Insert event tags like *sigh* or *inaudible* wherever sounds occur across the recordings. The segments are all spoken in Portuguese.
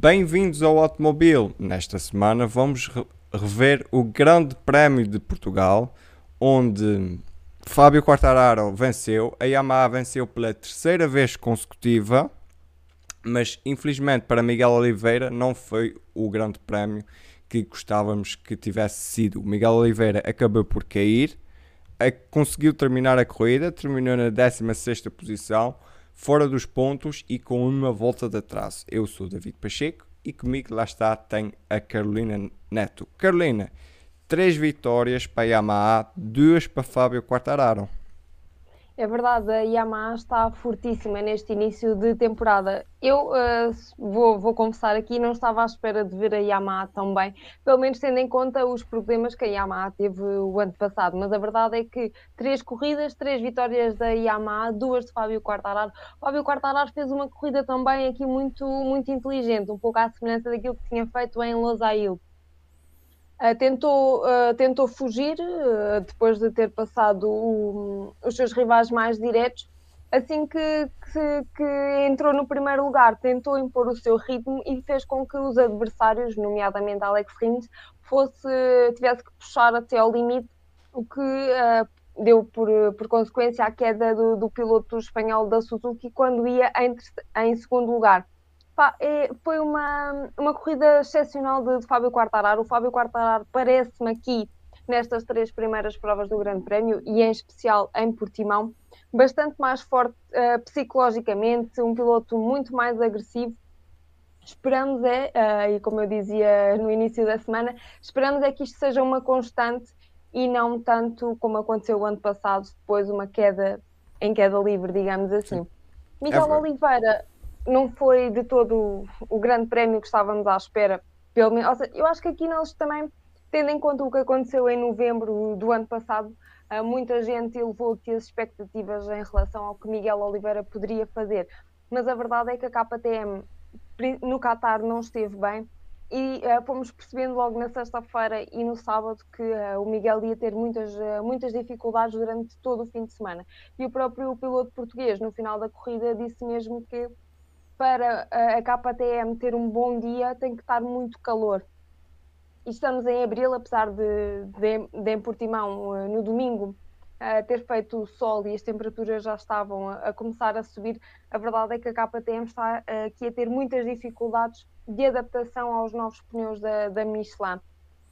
Bem-vindos ao Automóvel. Nesta semana vamos rever o Grande Prémio de Portugal, onde Fábio Quartararo venceu, a Yamaha venceu pela terceira vez consecutiva, mas infelizmente para Miguel Oliveira não foi o Grande Prémio que gostávamos que tivesse sido. Miguel Oliveira acabou por cair, conseguiu terminar a corrida, terminou na 16 posição fora dos pontos e com uma volta de atraso. Eu sou David Pacheco e comigo lá está tem a Carolina Neto. Carolina, três vitórias para a Yamaha, duas para Fábio Quartararo. É verdade, a Yamaha está fortíssima neste início de temporada. Eu uh, vou, vou confessar aqui, não estava à espera de ver a Yamaha tão bem, pelo menos tendo em conta os problemas que a Yamaha teve o ano passado. Mas a verdade é que três corridas, três vitórias da Yamaha, duas de Fábio Quartararo. Fábio Quartararo fez uma corrida também aqui muito, muito inteligente, um pouco à semelhança daquilo que tinha feito em Losail Uh, tentou, uh, tentou fugir uh, depois de ter passado o, os seus rivais mais diretos. Assim que, que, que, entrou no primeiro lugar, tentou impor o seu ritmo e fez com que os adversários, nomeadamente Alex Rins, fosse, tivesse que puxar até ao limite, o que deu por, por consequência a queda do, do piloto espanhol da Suzuki quando ia em, em segundo lugar. Pá, é, foi uma, uma corrida excepcional de, de Fábio Quartararo. O Fábio Quartararo parece-me aqui, nestas três primeiras provas do Grande Prémio, e em especial em Portimão, bastante mais forte uh, psicologicamente, um piloto muito mais agressivo. Esperamos é, uh, e como eu dizia no início da semana, esperamos é que isto seja uma constante e não tanto como aconteceu o ano passado, depois uma queda em queda livre, digamos assim. Sim. Miguel é Oliveira não foi de todo o grande prémio que estávamos à espera. Pelo menos, seja, eu acho que aqui nós também, tendo em conta o que aconteceu em novembro do ano passado, uh, muita gente elevou aqui as expectativas em relação ao que Miguel Oliveira poderia fazer. Mas a verdade é que a KTM no Qatar não esteve bem e uh, fomos percebendo logo na sexta-feira e no sábado que uh, o Miguel ia ter muitas, uh, muitas dificuldades durante todo o fim de semana. E o próprio piloto português, no final da corrida, disse mesmo que para a KTM ter um bom dia tem que estar muito calor. E estamos em abril, apesar de, de, de em Portimão, eh, no domingo, uh, ter feito sol e as temperaturas já estavam a, a, começar a subir, a verdade é que a KTM está uh, aqui a ter muitas dificuldades de adaptação aos novos pneus da, da Michelin.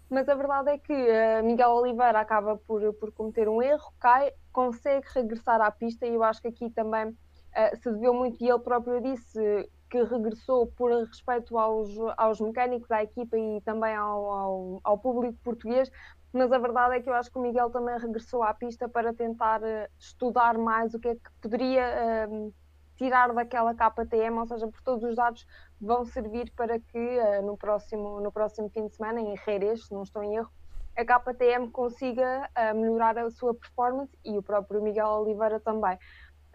Mas a verdade é que Miguel Oliveira acaba por, por cometer um erro, cai, consegue regressar à pista e eu acho que aqui também uh, se deveu muito, e ele próprio disse que regressou por respeito aos, aos mecânicos, à equipa e também ao, ao, ao, público português, mas a verdade é que eu acho que o Miguel também regressou à pista para tentar uh, estudar mais o que é que poderia uh, tirar daquela KTM, ou seja, por todos os dados vão servir para que uh, no, próximo, no próximo fim de semana, em Jerez, se não estou em erro, a KTM consiga melhorar a sua performance e o próprio Miguel Oliveira também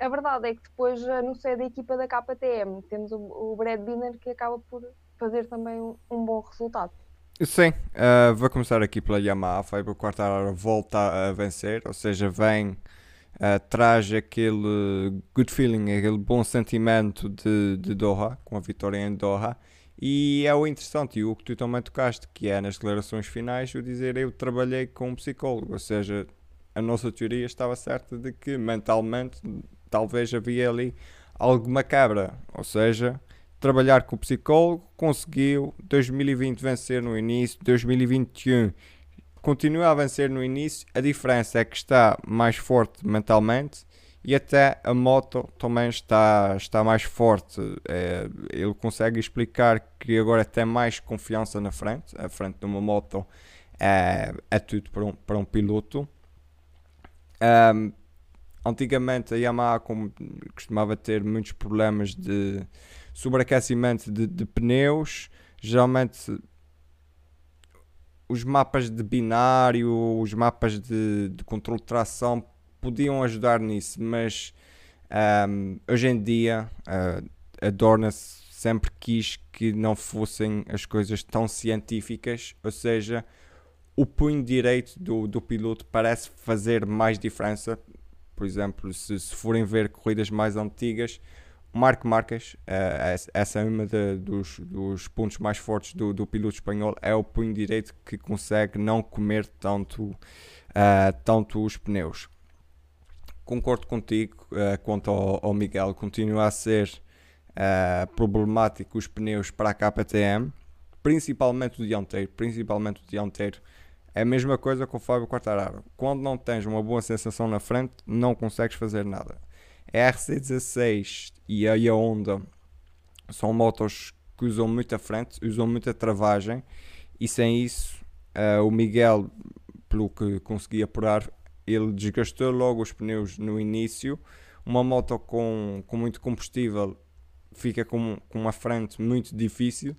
a verdade é que depois, eh, no seio da equipa da KTM, temos o, o Brad Binner que acaba por fazer também um, um bom resultado. Sim, uh, vou começar aqui pela Yamaha. Fábio Quartararo volta a vencer, ou seja, vem, uh, traz aquele good feeling, aquele bom sentimento de, de Doha, com a vitória em Doha. E é o interessante, e o que tu também tocaste, que é nas declarações finais, o dizer eu trabalhei com um psicólogo, ou seja, a nossa teoria estava certa de que mentalmente talvez havia ali algo macabra. Ou seja, trabalhar com o psicólogo, conseguiu 2020 vencer no início, 2021 continua a vencer no início. A diferença é que está mais forte mentalmente e até a moto também está, está mais forte. É, ele consegue explicar que agora tem mais confiança na frente. A frente de uma moto é, é tudo para um, para um piloto. Um, antigamente a Yamaha como, costumava ter muitos problemas de sobreaquecimento de, de pneus, geralmente os mapas de binário, os mapas de, de controle de tração podiam ajudar nisso, mas um, hoje em dia uh, a Dorna sempre quis que não fossem as coisas tão científicas, ou seja, o punho direito do, do piloto parece fazer mais diferença por exemplo, se, se forem ver corridas mais antigas, Marco Marques, uh, essa é uma de, dos, dos pontos mais fortes do, do piloto espanhol, é o punho direito que consegue não comer tanto, uh, tanto os pneus. Concordo contigo uh, quanto ao, ao, Miguel, continua a ser problemático os pneus para a KTM, principalmente o dianteiro, principalmente o dianteiro. É a mesma coisa com o Fábio Quartararo. Quando não tens uma boa sensação na frente, não consegues fazer nada. A RC16 e a Honda são motos que usam muita frente, usam muita travagem e sem isso uh, o Miguel, pelo que consegui apurar, ele desgastou logo os pneus no início. Uma moto com, com muito combustível fica com, com uma frente muito difícil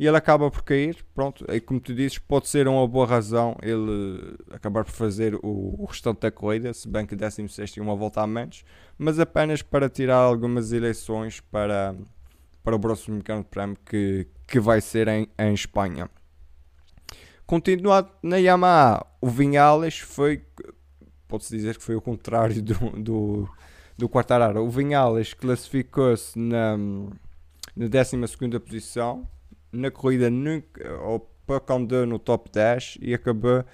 e ele acaba por cair. Pronto, e como tu dizes, pode ser uma boa razão ele acabar por fazer o, o restante da corrida, se bem que 16 e uma volta a menos, mas apenas para tirar algumas eleições para, para o próximo Grande que, que vai ser em, em Espanha. Continuado na Yamaha, o Vinhales foi, pode-se dizer que foi o contrário do, do, do Quartararo. O Vinhales classificou-se na, na 12 posição, na corrida nunca, ou pouco andou no top 10 e acabou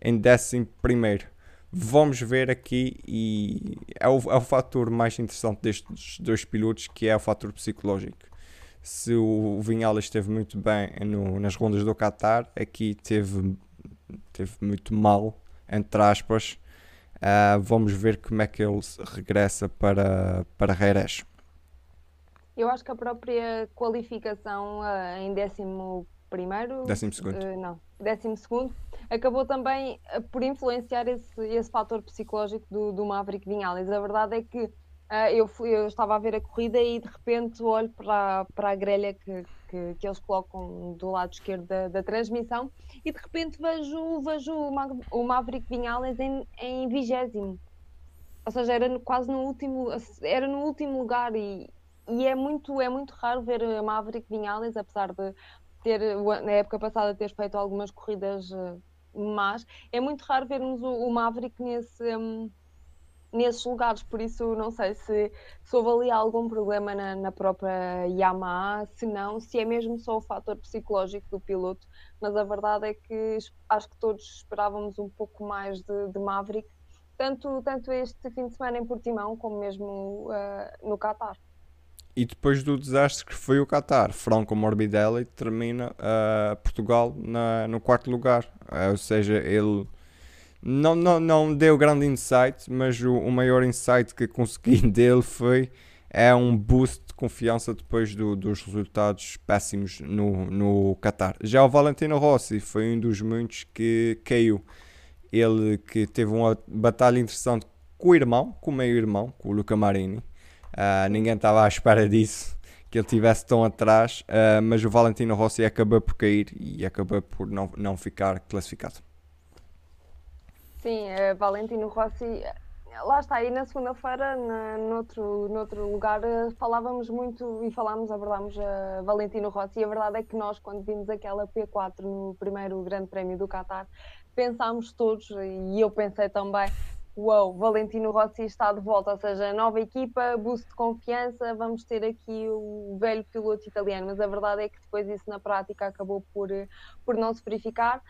em 11 primeiro. Vamos ver aqui e é o, é o fator mais interessante destes dois pilotos que é o fator psicológico. Se o Vinhales esteve muito bem no, nas rondas do Qatar, aqui teve, teve muito mal, entre aspas. Uh, vamos ver como é que ele regressa para, para Jerez. Eu acho que a própria qualificação uh, em décimo primeiro, décimo segundo, uh, não, décimo segundo, acabou também uh, por influenciar esse, esse fator psicológico do, do Maverick Vinales. A verdade é que eu, fui, eu estava a ver a corrida e de repente olho para, para a grelha que, que, que eles colocam do lado esquerdo da, da, transmissão e de repente vejo, vejo o, Ma, o Maverick Vinales em vigésimo. Ou seja, era no, quase no último, era no último lugar e, e é muito, é muito raro ver a Maverick Vinhales, apesar de ter, na época passada, ter feito algumas corridas uh, más, é muito raro vermos o, o Maverick nesse, um, nesses lugares, por isso não sei se, se houve ali algum problema na, na, própria Yamaha, se não, se é mesmo só o fator psicológico do piloto, mas a verdade é que acho que todos esperávamos um pouco mais de, de Maverick, tanto, tanto este fim de semana em Portimão como mesmo uh, no Qatar. E depois do desastre que foi o Qatar, Franco Morbidelli termina uh, Portugal na, no quarto lugar. Uh, ou seja, ele não, não, não deu grande insight, mas o, o maior insight que consegui *laughs* dele foi é um boost de confiança depois do, dos resultados péssimos no, no Qatar. Já o Valentino Rossi foi um dos muitos que caiu. Ele que teve uma batalha interessante com o irmão, com o meio-irmão, com o Luca Marini. Uh, ninguém estava à espera disso, que ele tivesse tão atrás, uh, mas o Valentino Rossi acabou por cair e acabou por não, não ficar classificado. Sim, uh, Valentino Rossi, lá está, aí na segunda-feira, noutro, noutro lugar, falávamos muito e falámos, abordámos a Valentino Rossi, e a verdade é que nós, quando vimos aquela P4 no primeiro Grande Prémio do Qatar, pensámos todos, e eu pensei também, uau, Valentino Rossi está de volta, ou seja, nova equipa, boost de confiança, vamos ter aqui o velho piloto italiano, mas a verdade é que depois isso na prática acabou por, por não se verificar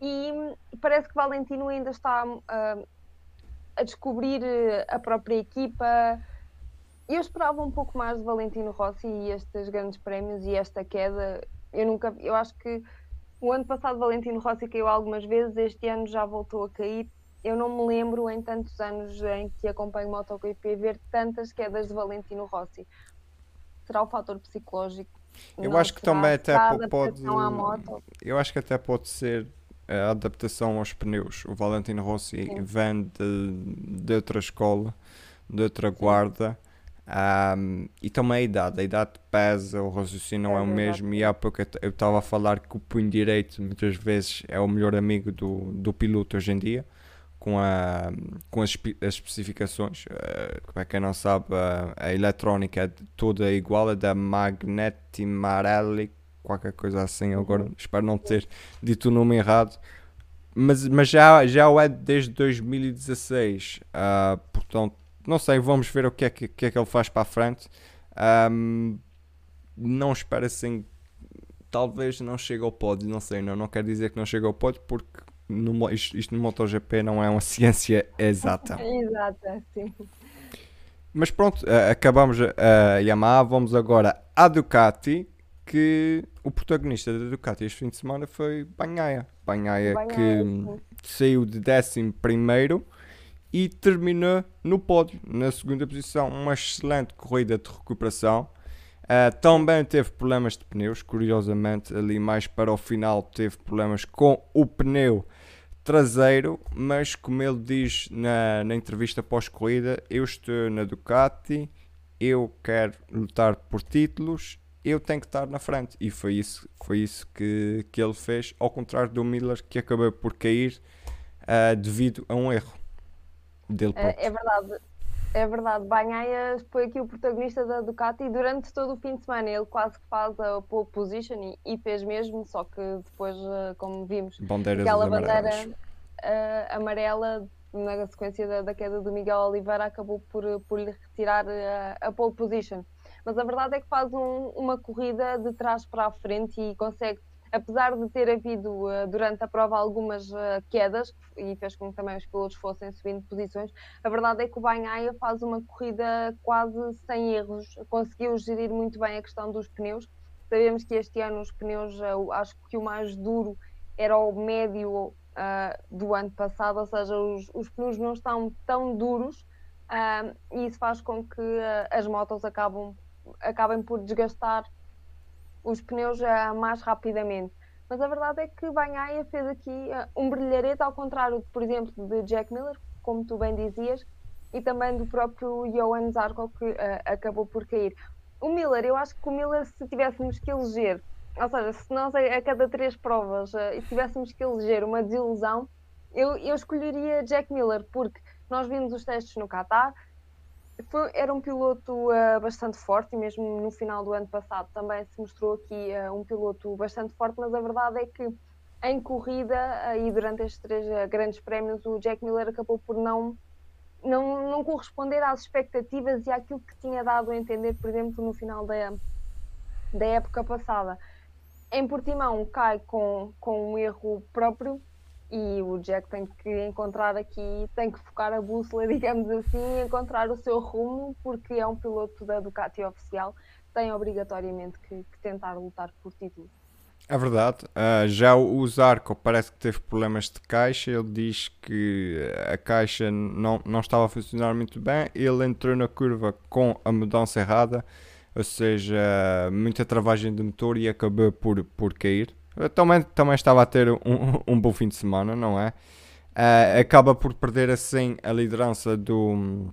e parece que Valentino ainda está uh, a descobrir a própria equipa. Eu esperava um pouco mais de Valentino Rossi e estes grandes prémios e esta queda. Eu nunca, eu acho que o ano passado Valentino Rossi caiu algumas vezes, este ano já voltou a cair eu não me lembro em tantos anos em que acompanho MotoGP ver tantas quedas de Valentino Rossi. Será o fator psicológico? Eu não acho que também até pode. Eu acho que até pode ser a adaptação aos pneus. O Valentino Rossi Sim. vem de, de outra escola, de outra guarda. Um, e também a idade, a idade pesa, o raciocínio não é, é o mesmo. E há pouco eu estava a falar que o punho direito muitas vezes é o melhor amigo do, do piloto hoje em dia com, a, com as, as especificações. Uh, para quem não sabe, a, a eletrónica é toda igual, a da Magneti Marelli, qualquer coisa assim. Agora uhum. espero não ter dito o nome errado. Mas, mas já, já o é desde 2016. Uh, portanto, não sei, vamos ver o que é que, que, é que ele faz para a frente. Um, não espero assim. Talvez não chegue ao pódio, não sei, não, não quero dizer que não chegue ao pódio porque no, isto, isto no MotoGP não é uma *laughs* ciência exata. Exata, sim. Mas pronto, acabamos a Yamaha, vamos agora à Ducati, que o protagonista da Ducati este fim de semana foi Banhaia. Banhaia, que sim. saiu de 11 primeiro e terminou no pódio, na segunda posição. Uma excelente corrida de recuperação. Uh, também teve problemas de pneus, curiosamente, ali mais para o final teve problemas com o pneu traseiro, mas como ele diz na, na entrevista pós-corrida, eu estou na Ducati, eu quero lutar por títulos, eu tenho que estar na frente. E foi isso, foi isso que, que ele fez, ao contrário do Miller, que acabou por cair uh, devido a um erro dele é, próprio. É, é verdade. É verdade, Banhaia foi aqui o protagonista da Ducati e durante todo o fim de semana ele quase que faz a pole position e, e fez mesmo, só que depois, eh, como vimos, Bandeiras aquela bandeira uh, amarela na sequência da, da, queda do Miguel Oliveira acabou por, por lhe retirar a, a pole position. Mas a verdade é que faz um, uma corrida de trás para a frente e consegue apesar de ter havido uh, durante a prova algumas uh, quedas e fez com que também os pilotos fossem subindo posições, a verdade é que o Banhaia faz uma corrida quase sem erros, conseguiu gerir muito bem a questão dos pneus. Sabemos que este ano os pneus, uh, acho que o mais duro era o médio do ano passado, ou seja, os, os, pneus não estão tão duros e isso faz com que as motos acabam, acabem por desgastar os pneus uh, mais rapidamente. Mas a verdade é que Banhaia fez aqui uh, um brilharete, ao contrário, por exemplo, de Jack Miller, como tu bem dizias, e também do próprio Johan Zarco, que uh, acabou por cair. O Miller, eu acho que o Miller, se tivéssemos que eleger, ou seja, se nós a, a cada três provas uh, tivéssemos que eleger uma desilusão, eu, eu escolheria Jack Miller, porque nós vimos os testes no Qatar, foi, era um piloto uh, bastante forte e mesmo no final do ano passado também se mostrou aqui uh, um piloto bastante forte, mas a verdade é que em corrida uh, e durante estes três grandes prémios o Jack Miller acabou por não, não, não corresponder às expectativas e àquilo que tinha dado a entender, por exemplo, no final da, da época passada. Em Portimão cai com, com um erro próprio e o Jack tem que encontrar aqui, tem que focar a bússola, *laughs* digamos assim, encontrar o seu rumo, porque é um piloto da Ducati oficial, tem obrigatoriamente que, que tentar lutar por título. É verdade. Uh, já o Zarco parece que teve problemas de caixa. Ele diz que a caixa não, não estava a funcionar muito bem. Ele entrou na curva com a mudança errada, ou seja, muita travagem de motor e acabou por, por cair também, também estava a ter um, *laughs* um bom fim de semana, não é? Uh, acaba por perder assim a liderança do,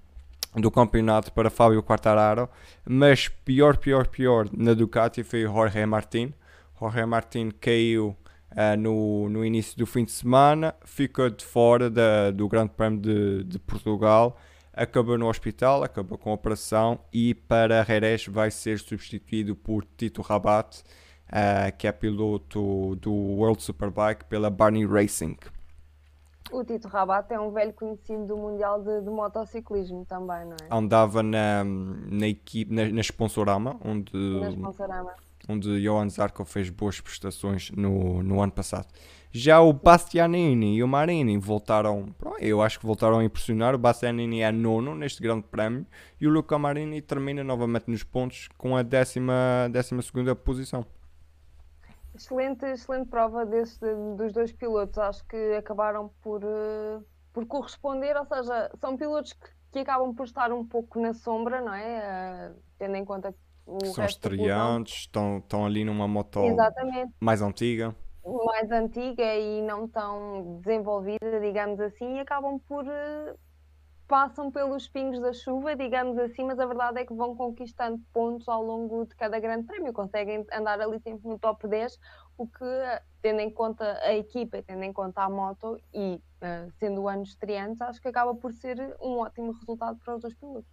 do campeonato para Fábio Quartararo, mas pior, pior, pior na Ducati foi Jorge Martin. Jorge Martin caiu uh, no, no início do fim de semana, ficou de fora da, do Grande Prémio de, de Portugal, acabou no hospital, acabou com a operação e para Jerez vai ser substituído por Tito Rabat uh, que é piloto do World Superbike pela Barney Racing. O Tito Rabat é um velho conhecido do Mundial de, de Motociclismo também, não é? Andava na, na equipe, na, na Sponsorama, onde, na Sponsorama. onde Johan Zarco fez boas prestações no, no ano passado. Já o Bastianini e o Marini voltaram, eu acho que voltaram a impressionar. O Bastianini é nono neste grande prémio e o Luca Marini termina novamente nos pontos com a décima, décima segunda posição excelente, excelente prova desse, dos dois pilotos. Acho que acabaram por, uh, por corresponder, ou seja, são pilotos que, que, acabam por estar um pouco na sombra, não é? Uh, tendo em conta o São estreantes, estão, estão ali numa moto Exatamente. mais antiga. Mais antiga e não tão desenvolvida, digamos assim, e acabam por, uh, passam pelos pingos da chuva, digamos assim, mas a verdade é que vão conquistando pontos ao longo de cada grande prémio, conseguem andar ali sempre no top 10, o que, tendo em conta a equipa, tendo em conta a moto e uh, sendo anos estreantes, acho que acaba por ser um ótimo resultado para os dois pilotos.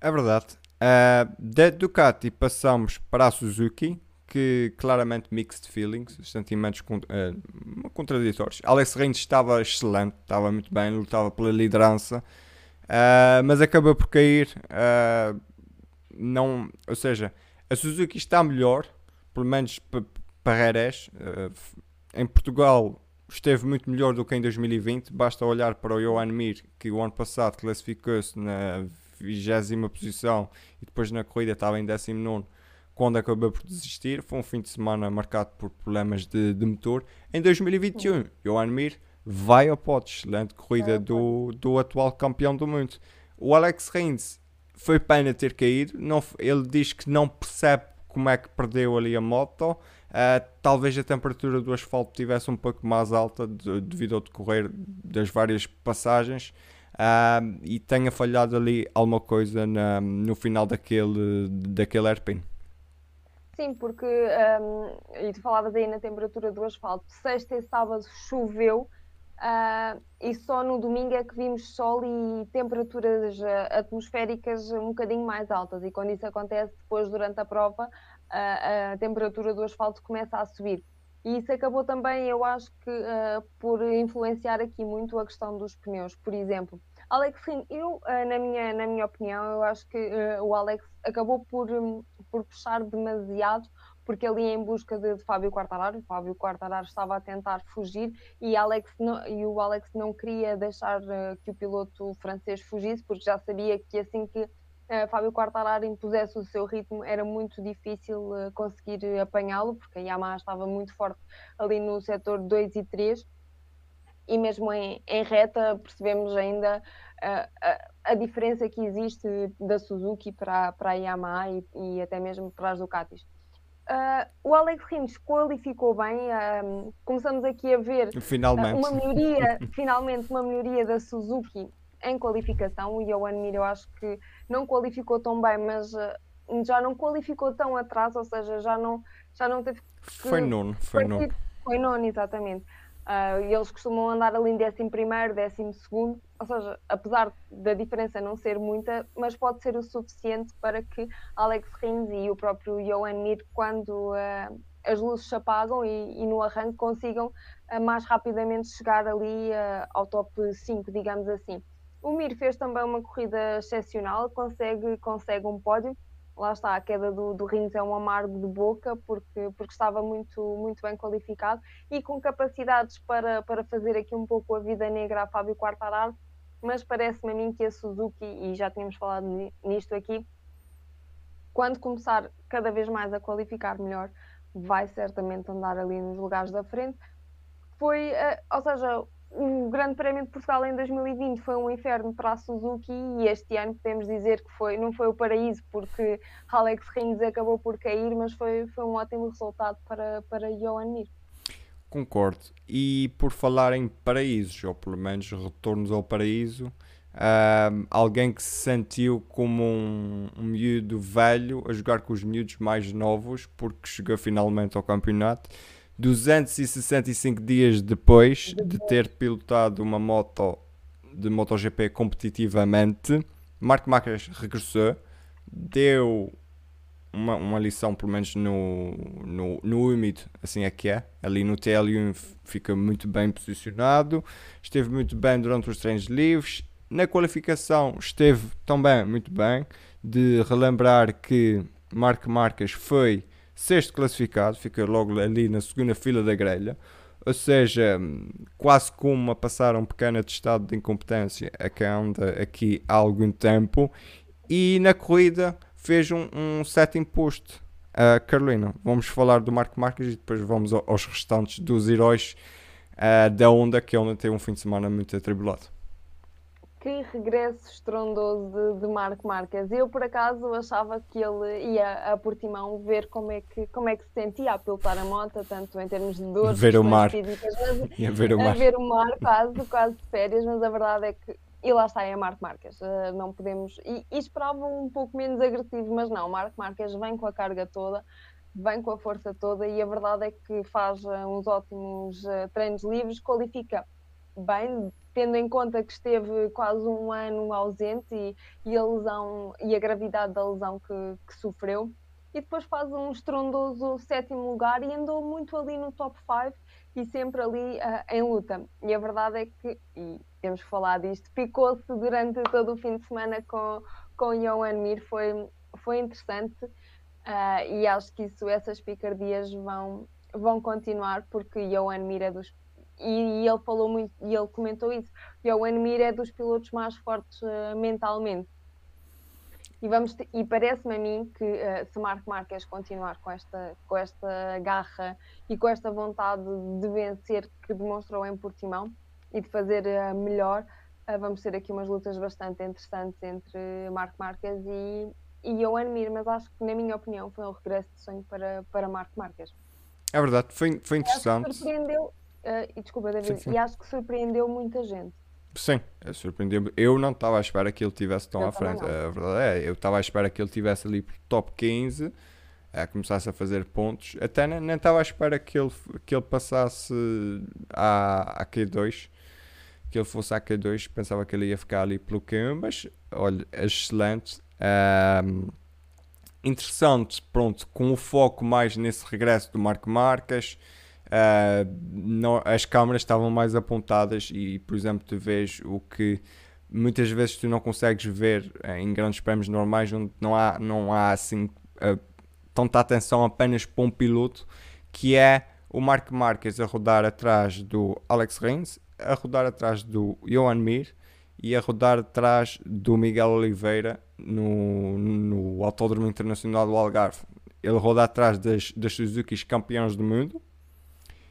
É verdade. Uh, da Ducati passamos para a Suzuki, que claramente mixed feelings, sentimentos uh, contraditórios. Alex Rins estava excelente, estava muito bem, lutava pela liderança, uh, mas acabou por cair uh, não, ou seja, a Suzuki está melhor, pelo menos para Jerez. Em Portugal esteve muito melhor do que em 2020. Basta olhar para o Johan Mir, que o ano passado classificou-se na vigésima posição e depois na corrida estava em 19 quando acabou por desistir. Foi um fim de semana marcado por problemas de, de motor. Em 2021, Johan Mir vai ao pote. Excelente corrida do, do atual campeão do mundo. O Alex Rins foi pena ter caído. Não, ele diz que não percebe como é que perdeu ali a moto. Uh, talvez a temperatura do asfalto tivesse um pouco mais alta de, devido ao decorrer das várias passagens uh, e tenha falhado ali alguma coisa na, no final daquele, daquele airpin. Sim, porque um, e tu falavas aí na temperatura do asfalto, sexta e sábado choveu uh, e só no domingo é que vimos sol e temperaturas atmosféricas um bocadinho mais altas e quando isso acontece depois durante a prova a, a temperatura do asfalto começa a subir. E isso acabou também, eu acho que, uh, por influenciar aqui muito a questão dos pneus. Por exemplo, Alex Rin, eu, uh, na, minha, na minha opinião, eu acho que uh, o Alex acabou por, um, por puxar demasiado, porque ia em busca de, de Fábio Quartararo. O Fábio Quartararo estava a tentar fugir e, Alex não, e o Alex não queria deixar que o piloto francês fugisse, porque já sabia que assim que uh, Fábio Quartararo impusesse o seu ritmo, era muito difícil uh, conseguir apanhá-lo, porque a Yamaha estava muito forte ali no setor 2 e 3, e mesmo em, em reta percebemos ainda uh, a, a, diferença que existe da Suzuki para, para a Yamaha e, e até mesmo para as Ducatis. Uh, o Alex Rins qualificou bem, uh, começamos aqui a ver uh, uma melhoria, *laughs* finalmente uma melhoria da Suzuki em qualificação. O Johan Mir eu acho que não qualificou tão bem, mas já não qualificou tão atrás, ou seja, já não, já não teve. Foi nono, foi nono. Foi nono, exatamente. Uh, eles costumam andar ali em décimo primeiro, décimo segundo, ou seja, apesar da diferença não ser muita, mas pode ser o suficiente para que Alex Rins e o próprio Johan Mir, quando uh, as luzes se apagam e, e no arranque, consigam uh, mais rapidamente chegar ali ao top 5, digamos assim. O Mir fez também uma corrida excepcional, consegue, consegue um pódio. Lá está, a queda do, do Rins é um amargo de boca, porque, porque estava muito, muito bem qualificado e com capacidades para, para fazer aqui um pouco a vida negra a Fábio Quartararo. Mas parece-me a mim que a Suzuki, e já tínhamos falado nisto aqui, quando começar cada vez mais a qualificar melhor, vai certamente andar ali nos lugares da frente. Foi, eh, ou seja, o Grande Prémio de Portugal em 2020 foi um inferno para a Suzuki e este ano podemos dizer que foi, não foi o paraíso porque Alex Rins acabou por cair, mas foi, foi um ótimo resultado para, para Johan Mir. Concordo. E por falar em paraísos, ou pelo menos retornos ao paraíso, um, alguém que se sentiu como um, um miúdo velho a jogar com os miúdos mais novos porque chegou finalmente ao campeonato 265 dias depois de ter pilotado uma moto de MotoGP competitivamente, Marco Marques regressou, deu uma, uma lição, pelo menos no, no, no úmido, assim é que é. Ali no TL1 fica muito bem posicionado, esteve muito bem durante os treinos livres. Na qualificação esteve também muito bem. De relembrar que Marco Marques foi sexto classificado, fica logo ali na segunda fila da grelha. Ou seja, quase como a passar um pequeno atestado de incompetência a que anda aqui há algum tempo. E na corrida fez um, um sétimo posto. Uh, Carolina, vamos falar do Marco Marques e depois vamos aos restantes dos heróis uh, da Honda, que a Honda tem um fim de semana muito atribulado que regresso estrondoso de, de Marco Marques. Eu, por acaso, achava que ele ia a Portimão ver como é que, como é que se sentia a pilotar a moto, tanto em termos de dores, ver o mar. físicas, mas, *laughs* ia ver o mar. a ver o mar quase, quase de férias, mas a verdade é que e lá está, é Marco Marques. Uh, não podemos. E, e esperava um pouco menos agressivo, mas não. Marco Marques vem com a carga toda, vem com a força toda e a verdade é que faz uh, uns ótimos uh, treinos livres, qualifica bem, tendo em conta que esteve quase um ano ausente e, e a lesão e a gravidade da lesão que, que, sofreu. E depois faz um estrondoso sétimo lugar e andou muito ali no top 5 e sempre ali uh, em luta. E a verdade é que, e temos que falar disto, picou-se durante todo o fim de semana com, com Johan Mir, foi, foi interessante uh, e acho que isso, essas picardias vão, vão continuar porque Johan Mir é dos e, e, ele falou muito e ele comentou isso. Johan Mir é dos pilotos mais fortes uh, mentalmente. E, vamos e parece-me a mim que uh, se Marco Marques continuar com esta, com esta garra e com esta vontade de vencer que demonstrou em Portimão e de fazer uh, melhor, vamos ter aqui umas lutas bastante interessantes entre Marco Marques e, e Johan Mir, mas acho que, na minha opinião, foi um regresso de sonho para, para Marco Marques. É verdade, foi, foi interessante. Surpreendeu, e desculpa, David, sim, sim. e acho que surpreendeu muita gente. Sim, é surpreendeu-me. Eu não estava à espera que ele tivesse tão eu à frente. A verdade é, eu estava à espera que ele tivesse ali por top 15, a começasse a fazer pontos. Até nem estava à espera que ele, que ele passasse à, à Q2, que ele fosse à Q2. Pensava que ele ia ficar ali pelo Q1, mas olha, excelente. Um, interessante, pronto, com o foco mais nesse regresso do Marco Marques uh, não, as câmaras estavam mais apontadas e, por exemplo, tu vês o que muitas vezes tu não consegues ver em grandes prémios normais onde não há, não há assim uh, tanta atenção apenas para um piloto que é o Mark Marques a rodar atrás do Alex Rins, a rodar atrás do Johan Mir e a rodar atrás do Miguel Oliveira no, no Autódromo Internacional do Algarve. Ele roda atrás das, das Suzuki campeões do mundo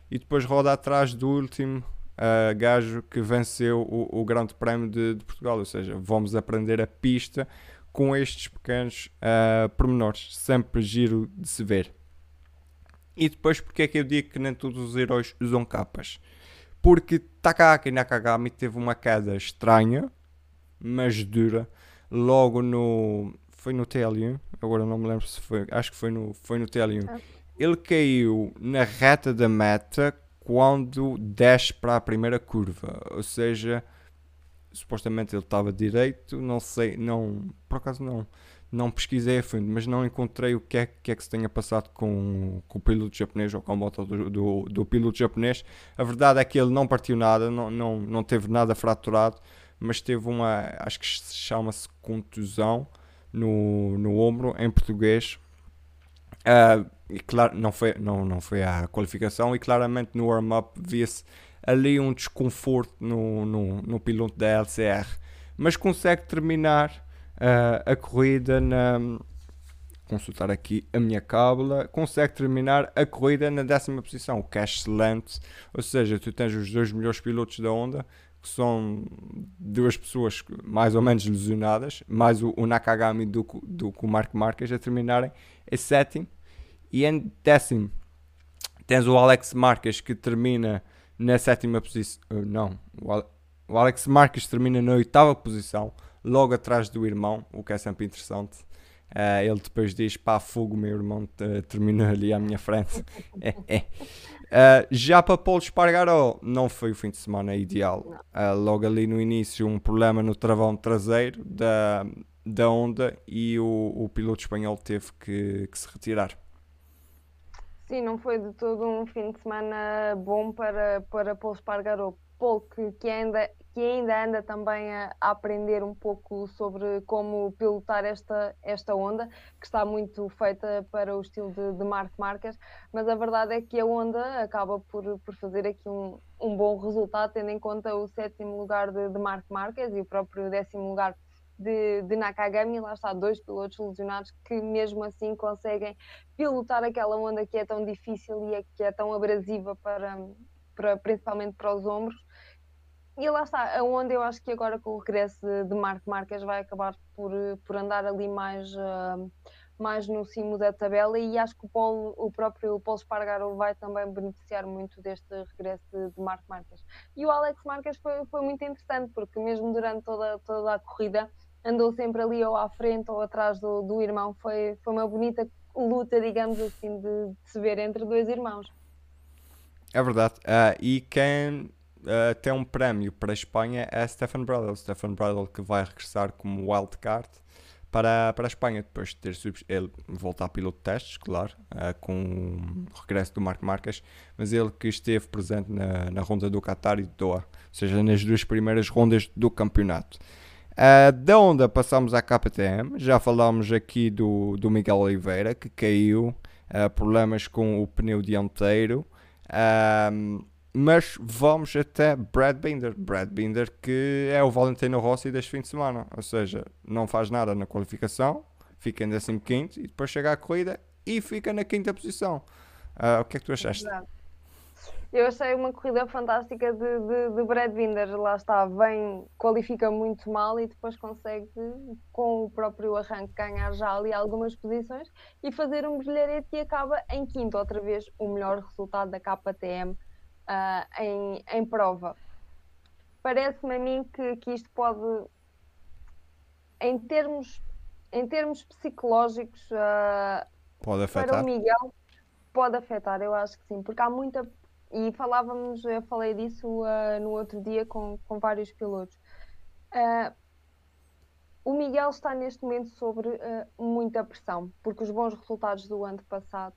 e depois roda atrás do último uh, gajo que venceu o, o Grande Prémio de, de, Portugal. Ou seja, vamos aprender a pista com estes pequenos uh, pormenores. Sempre giro de se ver. E depois, porque é que eu digo que nem todos os heróis usam capas? Porque Takahaki Nakagami teve uma queda estranha, mas dura, logo no. Foi no TL1, agora não me lembro se foi. Acho que foi no, foi no TL1. Ah ele caiu na reta da meta quando desce para a primeira curva, ou seja, supostamente ele estava direito, não sei, não, por acaso não, não pesquisei a fundo, mas não encontrei o que é que, é que se tenha passado com, com o piloto japonês ou com a moto do, do, do, piloto japonês. A verdade é que ele não partiu nada, não, não, não teve nada fraturado, mas teve uma, acho que chama-se contusão no, no ombro, em português. Uh, e claro, não foi, não, não foi a qualificação e claramente no warm-up via-se ali um desconforto no, no, no, piloto da LCR, mas consegue terminar uh, a corrida na consultar aqui a minha cábula, consegue terminar a corrida na décima posição, o que é excelente, ou seja, tu tens os dois melhores pilotos da Honda, que são duas pessoas mais ou menos lesionadas, mais o, o Nakagami do, do, o Marco Marques a terminarem em sétimo, e em décimo tens o Alex Marques que termina na sétima posição. Uh, não, o Alex Marques termina na oitava posição, logo atrás do irmão, o que é sempre interessante. Uh, ele depois diz: pá, fogo, meu irmão termina ali à minha frente. *laughs* é, é. Uh, já para Paulo Espargaró, não foi o fim de semana ideal. Uh, logo ali no início, um problema no travão traseiro da, da Honda e o, o piloto espanhol teve que, que se retirar. Sim, não foi de todo um fim de semana bom para, para Paul Espargaró. Paul, que, que, ainda, que ainda anda também a, a, aprender um pouco sobre como pilotar esta, esta onda, que está muito feita para o estilo de, de Marc Marques, mas a verdade é que a onda acaba por, por fazer aqui um, um bom resultado, tendo em conta o sétimo lugar de, de Marc Marques e o próprio décimo lugar de, de Nakagami, lá está, dois pilotos lesionados que mesmo assim conseguem pilotar aquela onda que é tão difícil e é, que é tão abrasiva para, para, principalmente para os ombros. E lá está, a onda eu acho que agora com o regresso de, Marco Marques vai acabar por, por andar ali mais, uh, mais no cimo da tabela e acho que o, Paulo, o próprio Paulo Espargaro vai também beneficiar muito deste regresso de, de Marco Marques. E o Alex Marques foi, foi muito interessante porque mesmo durante toda, toda a corrida andou sempre ali ou à frente ou atrás do, do irmão. Foi, foi uma bonita luta, digamos assim, de, de se ver entre dois irmãos. É verdade. Uh, e quem uh, tem um prémio para a Espanha é Stefan Bradl. Stefan Bradl que vai regressar como wildcard para, para a Espanha, depois de ter ele voltar a piloto de testes, claro, uh, com o regresso do Marco Marques, mas ele que esteve presente na, na ronda do Qatar e do Doha, ou seja, nas duas primeiras rondas do campeonato. Uh, da onda passamos à KTM, já falámos aqui do, do Miguel Oliveira que caiu, uh, problemas com o pneu dianteiro, uh, mas vamos até Brad Binder, Brad Binder que é o Valentino Rossi deste fim de semana, ou seja, não faz nada na qualificação, fica em 15 e depois chega à corrida e fica na quinta posição. o que é que tu achaste? Exato. Eu achei uma corrida fantástica de, de, de Brad Binder, lá está, vem, qualifica muito mal e depois consegue, com o próprio arranque, ganhar já ali algumas posições e fazer um brilharete e acaba em quinto, outra vez o melhor resultado da KTM uh, ah, em, em prova. Parece-me a mim que, que isto pode, em termos, em termos psicológicos, uh, pode afetar. para o Miguel, pode afetar, eu acho que sim, porque há muita e falávamos, eu falei disso uh, no outro dia com, com vários pilotos. Uh, o Miguel está neste momento sobre uh, muita pressão, porque os bons resultados do ano passado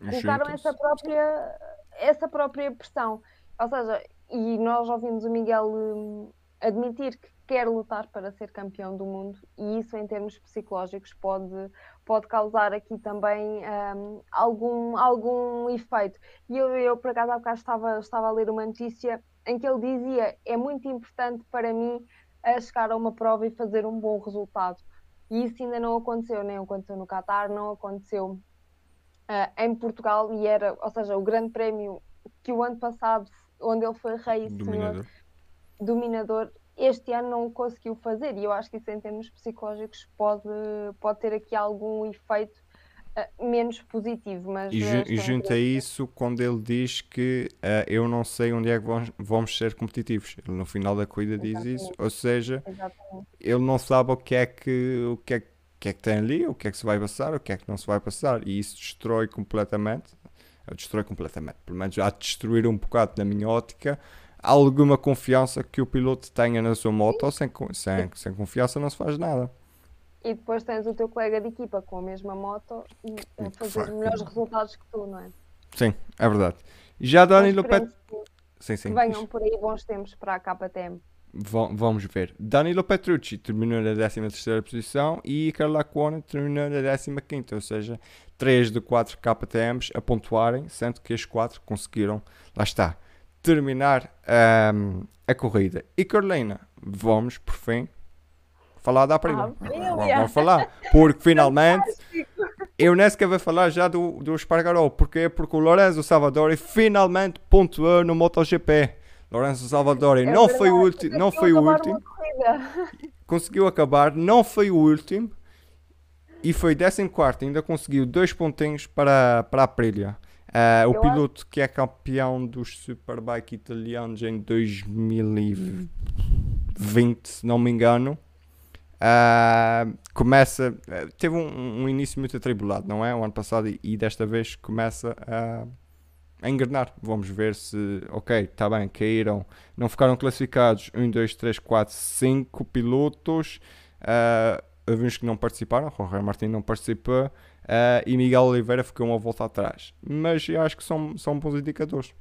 colocaram essa própria, essa própria pressão. Ou seja, e nós ouvimos o Miguel um, admitir que quer lutar para ser campeão do mundo e isso em termos psicológicos pode, pode causar aqui também um, algum, algum efeito. E eu, eu por acaso há bocado estava, estava a ler uma notícia em que ele dizia é muito importante para mim a chegar a uma prova e fazer um bom resultado. E isso ainda não aconteceu, nem aconteceu no Qatar, não aconteceu uh, em Portugal e era, ou seja, o grande prémio que o ano passado, onde ele foi rei e dominador. dominador, este ano não o conseguiu fazer. E eu acho que isso em termos psicológicos pode, pode ter aqui algum efeito uh, menos positivo. Mas, e, ju e junto a isso, quando ele diz que uh, eu não sei onde é que vamos, vamos ser competitivos, ele no final da corrida diz isso, ou seja, Exatamente. ele não sabe o que é que, o que é, que é que tem ali, o que é que se vai passar, o que é que não se vai passar, e isso destrói completamente, destrói completamente, pelo menos já destruir um bocado na minha ótica alguma confiança que o piloto tenha na sua moto, sem, sem, sem confiança não se faz nada. E depois tens o teu colega de equipa com a mesma moto e a fazer melhores resultados que tu, não é? Sim, é verdade. Já Danilo Petrucci. Sim, sim. Venham por aí bons tempos para a KTM. vamos ver. Danilo Petrucci terminou na 13 posição e Carla Cuona terminou na 15, ou seja, 3 de 4 KTMs a pontuarem, sendo que as 4 conseguiram, lá está, terminar um, a corrida. E Carolina, vamos por fim falar da prima. Ah, vamos, falar, porque *laughs* finalmente eu nem sequer vou falar já do, do Espargaró. Porquê? Porque o Lorenzo Salvadori finalmente pontuou no MotoGP. Lorenzo Salvadori é não, foi o último, não foi o último. Conseguiu acabar, não foi o último. E foi 14, ainda conseguiu dois pontinhos para, para a Aprilia. Uh, o piloto acho... que é campeão dos Superbike italianos em 2020, se não me engano, uh, começa. Uh, teve um, um, início muito atribulado, não é? O ano passado, e, e desta vez começa a, a engrenar. Vamos ver se, ok, está bem, caíram, não ficaram classificados 1, 2, 3, 4, 5 pilotos. Uh, houve uns que não participaram, Jorge Martin não participou. Uh, e Miguel Oliveira ficou uma volta atrás. Mas eu acho que são, são bons indicadores.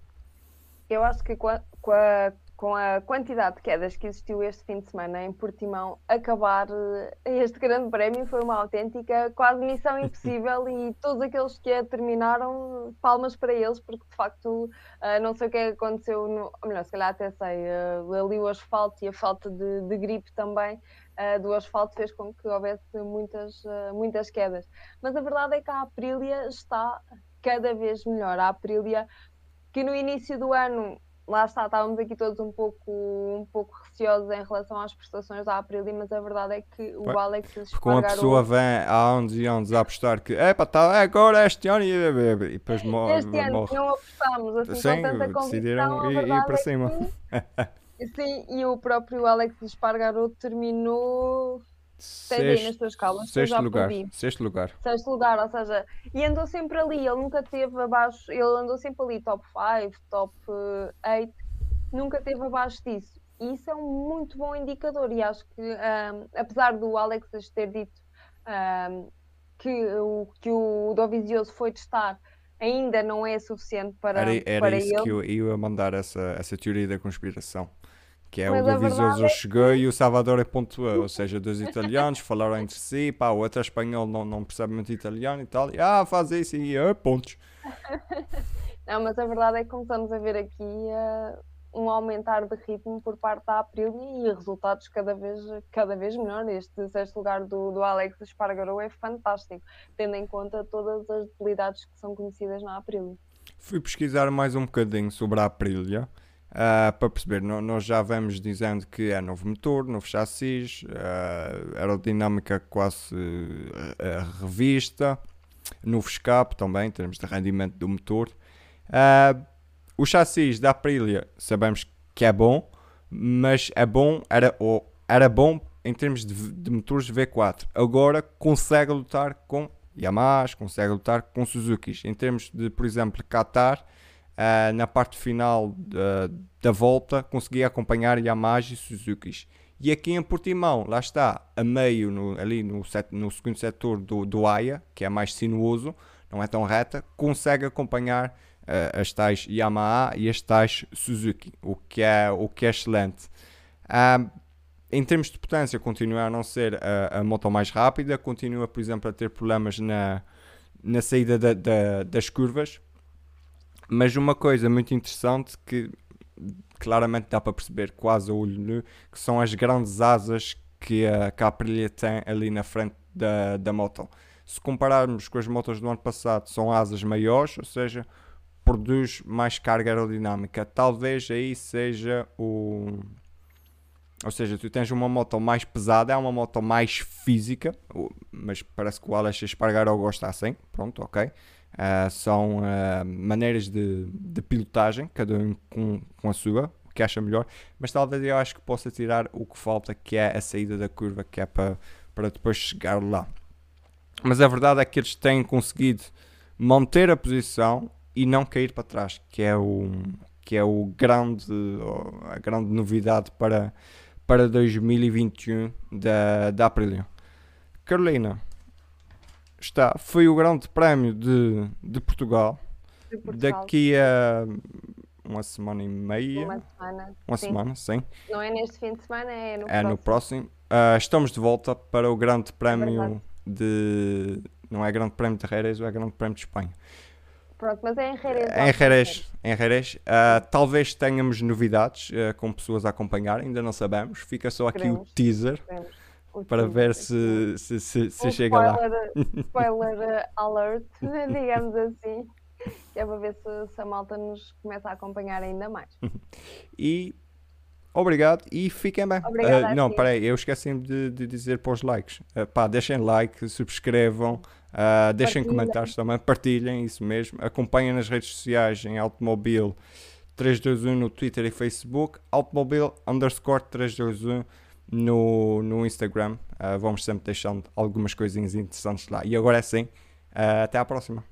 Eu acho que com a, com a, com a quantidade de quedas que existiu este fim de semana em Portimão, acabar eh, este grande prémio foi uma autêntica quase missão *laughs* impossível e todos aqueles que a terminaram, palmas para eles, porque de facto uh, não sei o que é aconteceu, no, ou melhor, se calhar até sei, uh, ali o asfalto e a falta de, de gripe também uh, do asfalto fez com que houvesse muitas, uh, muitas quedas. Mas a verdade é que a Aprilia está cada vez melhor. A Aprilia, que no início do ano, lá está, estávamos aqui todos um pouco, um pouco receosos em relação às prestações da Aprilia, mas a verdade é que o Alex Porque uma pessoa vem há anos e anos a apostar que é para tá, é agora este ano e, e, depois morre. Este ano não apostamos, assim, Sim, com tanta decidiram ir, ir para é cima. *laughs* Sim, e o próprio Alex Espargaro terminou Sexto, nas tuas calas, sexto lugar, sexto lugar. Sexto lugar, ou seja, e andou sempre ali, ele nunca teve abaixo, ele andou sempre ali top 5, top 8, nunca teve abaixo disso. E isso é um muito bom indicador e acho que, um, apesar do Alex ter dito um, que, o, que o Dovizioso foi testar ainda não é suficiente para, era, era para isso ele. que eu ia mandar essa, essa teoria da conspiração Que é Mas o do Vizoso é chegou e o Salvador é ponto A, ou seja, dois italianos falaram entre si, pá, o outro é espanhol, não, não percebe muito italiano e tal, e ah, faz isso e ah, pontos. *laughs* não, mas a verdade é que começamos a ver aqui uh, um aumentar de ritmo por parte da Aprilia e resultados cada vez, cada vez melhor. Este sexto lugar do, do Alex Espargaró é fantástico, tendo em conta todas as debilidades que são conhecidas na Aprilia. Fui pesquisar mais um bocadinho sobre a Aprilia Uh, para perceber, no, nós já vamos dizendo que é novo motor, novo chassis, uh, aerodinâmica quase uh, revista, novo escape também, em termos de rendimento do motor. O chassis da Aprilia sabemos que é bom, mas é bom, era, era bom em termos de, de motores V4. Agora consegue lutar com Yamaha, consegue lutar com Suzuki. Em termos de, por exemplo, Qatar, uh, na parte final da, volta conseguia acompanhar Yamaha e Suzuki. E aqui em Portimão, lá está, a meio, no, ali no, set, no segundo setor do, do AIA, que é mais sinuoso, não é tão reta, consegue acompanhar uh, as tais Yamaha e as tais Suzuki, o que é, o que é excelente. Uh, em termos de potência, continua a não ser a, a moto mais rápida, continua, por exemplo, a ter problemas na, na saída da, da, das curvas, mas uma coisa muito interessante que claramente dá para perceber quase a olho nu, que são as grandes asas que a Caprilia tem ali na frente da, da moto. Se compararmos com as motos do ano passado, são asas maiores, ou seja, produz mais carga aerodinâmica. Talvez aí seja o. Ou seja, tu tens uma moto mais pesada, é uma moto mais física, mas parece que o Alex Espargaro gosta assim. Pronto, ok. Uh, são uh, maneiras de, de, pilotagem, cada um com, com a sua, o que acha melhor, mas talvez eu acho que possa tirar o que falta, que é a saída da curva, que é para, para depois chegar lá. Mas a verdade é que eles têm conseguido manter a posição e não cair para trás, que é o, que é o grande, a grande novidade para, para 2021 da, da Aprilia. Carolina, está, foi o Grande Prémio de, de Portugal. de Portugal. Daqui a uma semana e meia. Uma semana. Uma sim. semana, sim. Não é neste fim de semana, é no é próximo. no próximo. Uh, estamos de volta para o Grande Prémio é de. Não é Grande Prémio de Jerez, é Grande Prémio de Espanha. Pronto, mas é em Jerez. É em Jerez. Em Jerez. Uh, talvez tenhamos novidades uh, com pessoas a acompanhar, ainda não sabemos. Fica só aqui Queremos. o teaser. Queremos para ver se, se, se, se um chega spoiler, lá. Spoiler *laughs* alert, *laughs* digamos assim. Que é para ver se, se a malta nos começa a acompanhar ainda mais. *laughs* E obrigado e fiquem bem. Uh, não, peraí, eu esqueci de, de dizer para os likes. Uh, pá, deixem like, subscrevam, uh, deixem comentários também, partilhem, isso mesmo. Acompanhem nas redes sociais em Automobil 321 no Twitter e Facebook, Automobil underscore 321 no, no Instagram. Uh, vamos sempre deixando algumas coisinhas interessantes lá. E agora é sim. Uh, até à próxima.